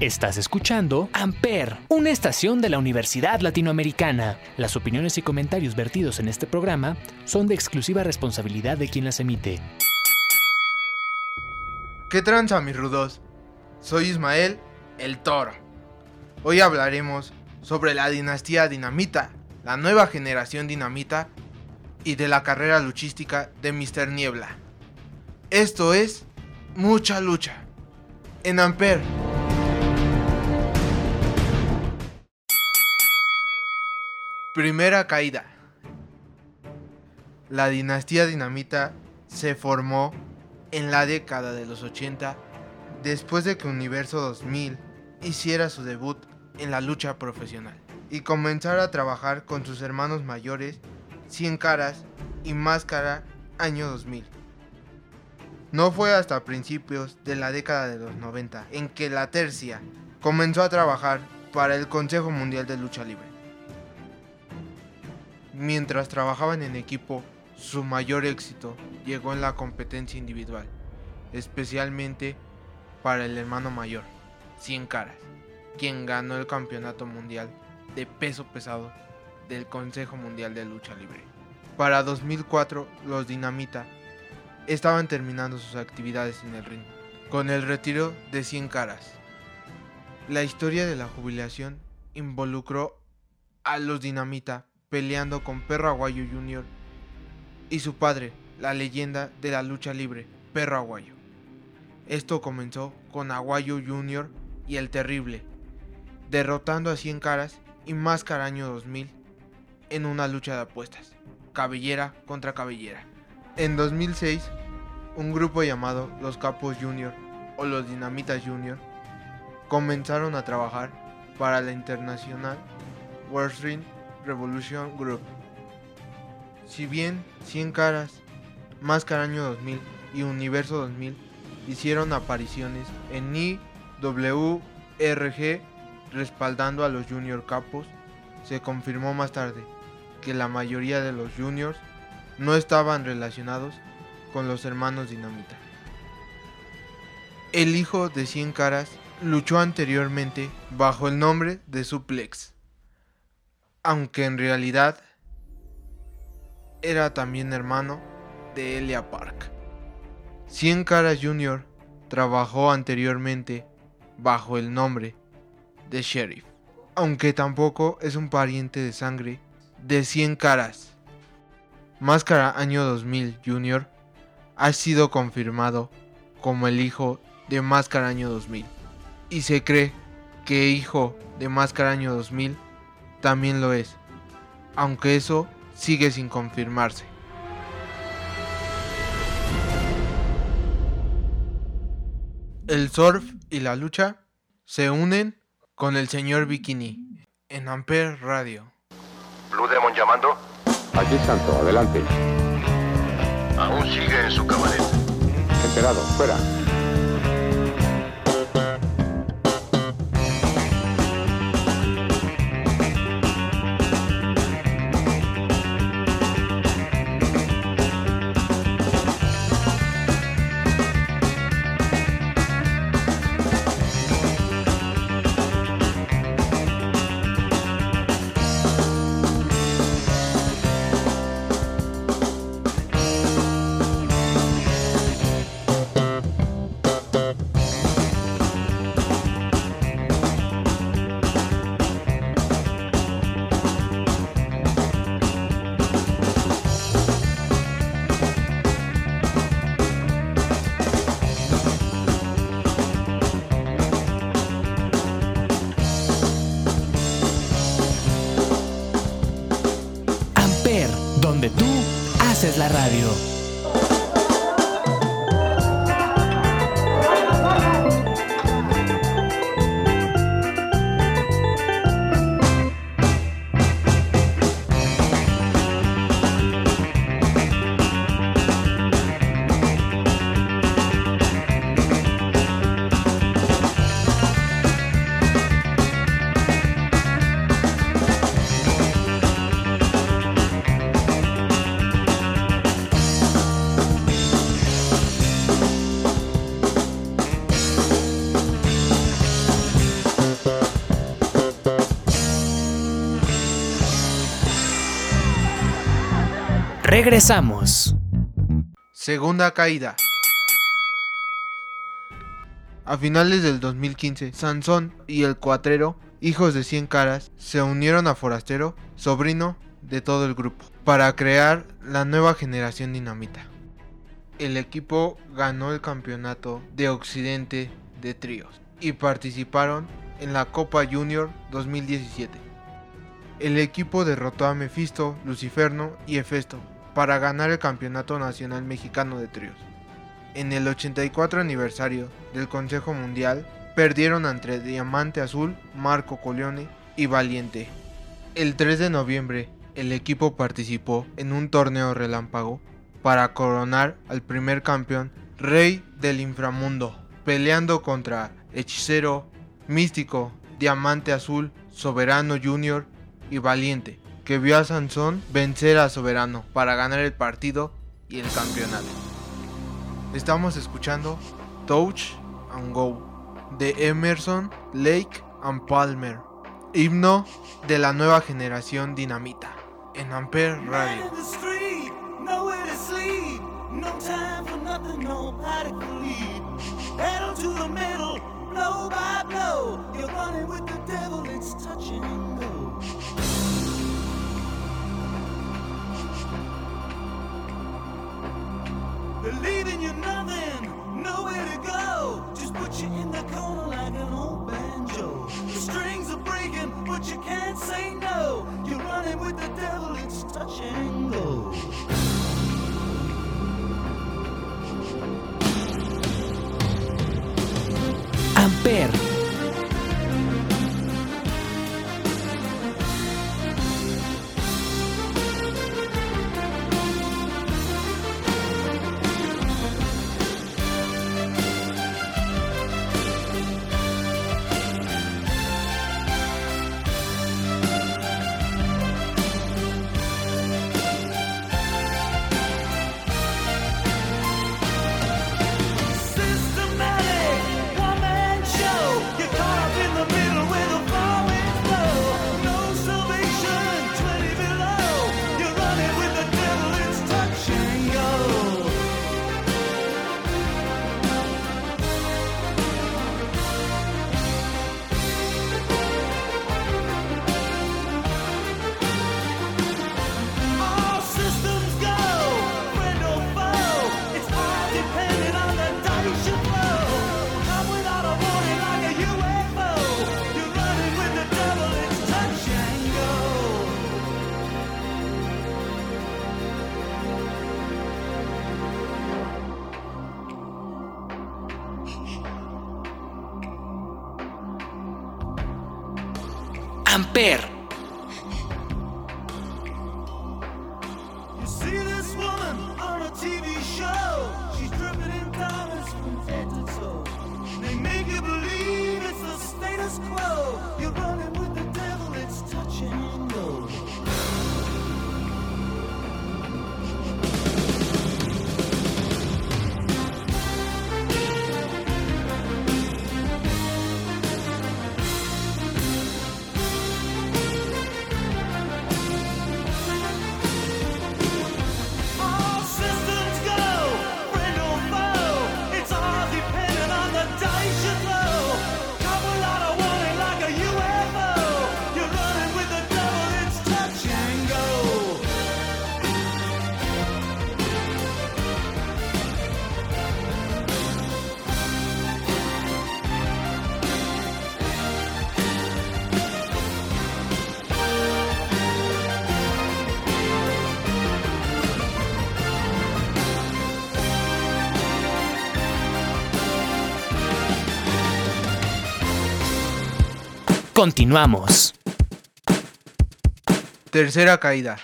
Estás escuchando Amper, una estación de la Universidad Latinoamericana. Las opiniones y comentarios vertidos en este programa son de exclusiva responsabilidad de quien las emite. ¿Qué tranza, mis rudos? Soy Ismael, el toro. Hoy hablaremos sobre la dinastía dinamita, la nueva generación dinamita y de la carrera luchística de Mr. Niebla. Esto es mucha lucha. En Amper. Primera caída. La dinastía dinamita se formó en la década de los 80 después de que Universo 2000 hiciera su debut en la lucha profesional y comenzara a trabajar con sus hermanos mayores 100 Caras y Máscara año 2000. No fue hasta principios de la década de los 90 en que la Tercia comenzó a trabajar para el Consejo Mundial de Lucha Libre. Mientras trabajaban en equipo, su mayor éxito llegó en la competencia individual, especialmente para el hermano mayor, 100 Caras, quien ganó el campeonato mundial de peso pesado del Consejo Mundial de Lucha Libre. Para 2004, los Dinamita estaban terminando sus actividades en el ring, con el retiro de 100 Caras. La historia de la jubilación involucró a los Dinamita peleando con Perro Aguayo Jr. y su padre, la leyenda de la lucha libre, Perro Aguayo. Esto comenzó con Aguayo Jr. y el Terrible, derrotando a 100 caras y Máscara año 2000 en una lucha de apuestas, cabellera contra cabellera. En 2006, un grupo llamado Los Capos Jr. o los Dinamitas Jr. comenzaron a trabajar para la internacional Wrestling Revolution Group. Si bien 100 caras, Máscara Año 2000 y Universo 2000 hicieron apariciones en IWRG respaldando a los Junior Capos, se confirmó más tarde que la mayoría de los Juniors no estaban relacionados con los hermanos Dinamita. El hijo de 100 caras luchó anteriormente bajo el nombre de Suplex aunque en realidad era también hermano de Elia Park. Cien Caras Jr. trabajó anteriormente bajo el nombre de Sheriff, aunque tampoco es un pariente de sangre de Cien Caras. Máscara Año 2000 Jr. ha sido confirmado como el hijo de Máscara Año 2000 y se cree que hijo de Máscara Año 2000 también lo es, aunque eso sigue sin confirmarse. El surf y la lucha se unen con el señor Bikini en Ampere Radio. Blue Demon llamando. Aquí Santo, adelante. Aún sigue en su cabaret. Enterado, fuera. Radio. Regresamos. Segunda caída. A finales del 2015, Sansón y el Cuatrero, hijos de Cien Caras, se unieron a Forastero, sobrino de todo el grupo, para crear la nueva generación dinamita. El equipo ganó el campeonato de Occidente de tríos y participaron en la Copa Junior 2017. El equipo derrotó a Mephisto, Luciferno y Hefesto para ganar el Campeonato Nacional Mexicano de Tríos. En el 84 aniversario del Consejo Mundial, perdieron entre Diamante Azul, Marco Coleone y Valiente. El 3 de noviembre, el equipo participó en un torneo relámpago para coronar al primer campeón Rey del Inframundo, peleando contra Hechicero, Místico, Diamante Azul, Soberano Junior y Valiente, que vio a Sansón vencer a Soberano para ganar el partido y el campeonato. Estamos escuchando Touch and Go de Emerson, Lake and Palmer, himno de la nueva generación dinamita en Ampere Radio. Believing you're nothing, nowhere to go. Just put you in the corner like an old banjo. The strings are breaking, but you can't say no. You're running with the devil, it's touch and go. Amper. Continuamos. Tercera caída.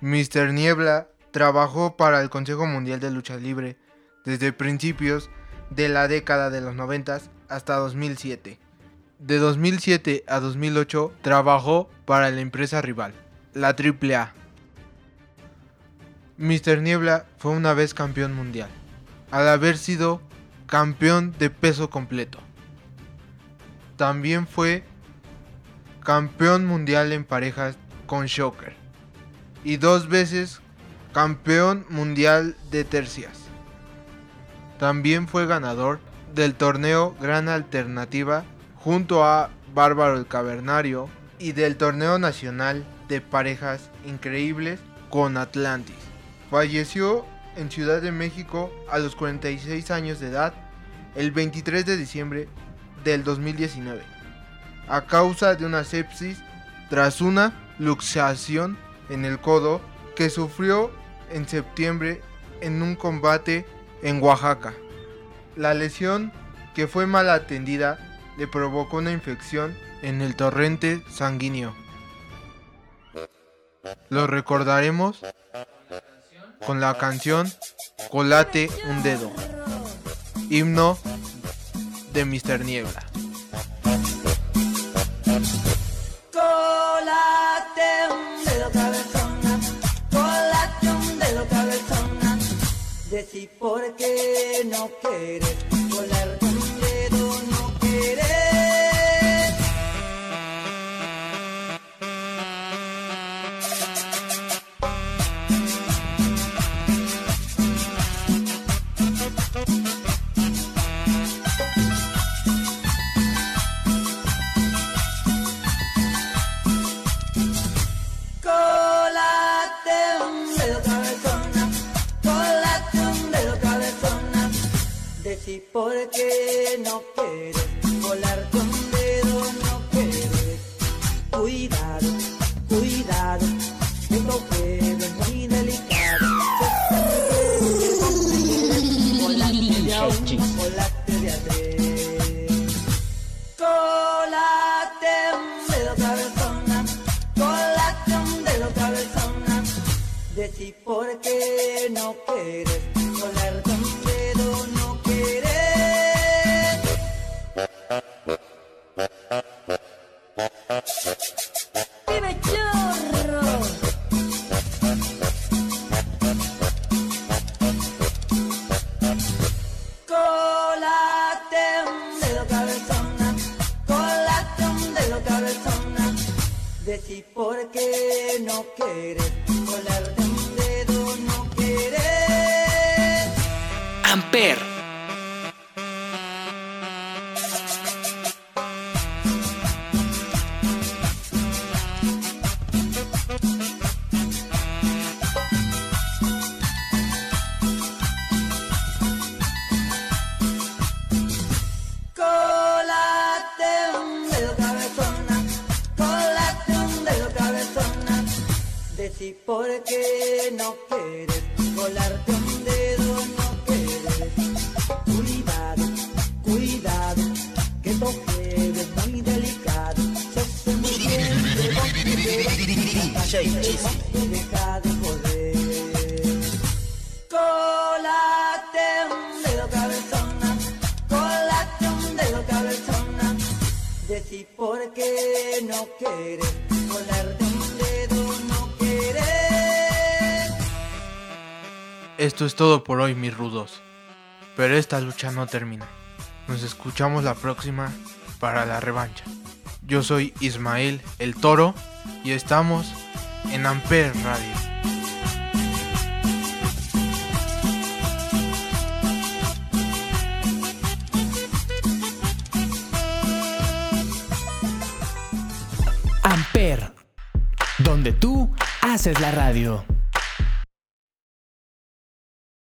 Mr. Niebla trabajó para el Consejo Mundial de Lucha Libre desde principios de la década de los 90 hasta 2007. De 2007 a 2008 trabajó para la empresa rival, la AAA. Mr. Niebla fue una vez campeón mundial, al haber sido campeón de peso completo. También fue campeón mundial en parejas con Shocker y dos veces campeón mundial de tercias. También fue ganador del torneo Gran Alternativa junto a Bárbaro el Cavernario y del torneo nacional de parejas increíbles con Atlantis. Falleció en Ciudad de México a los 46 años de edad el 23 de diciembre del 2019 a causa de una sepsis tras una luxación en el codo que sufrió en septiembre en un combate en Oaxaca. La lesión, que fue mal atendida, le provocó una infección en el torrente sanguíneo. Lo recordaremos con la canción Colate un dedo, himno de Mr. Niebla. Colate un dedo cabezona, colate un dedo cabezona. Decí por qué no quieres Decí por qué no quieres colarte un dedo, no quieres. Cuidado, cuidado, esto puede es muy delicado. Colate de a Decí por qué no quieres colarte un dedo, no quieres. Amper. Deja de. Colate un dedo cabezona, colate un dedo cabezona. Decí por qué no quieres colarte un dedo, no quieres. Esto es todo por hoy, mis rudos. Pero esta lucha no termina. Nos escuchamos la próxima para la revancha. Yo soy Ismael el Toro y estamos en Amper Radio. Amper. Donde tú haces la radio.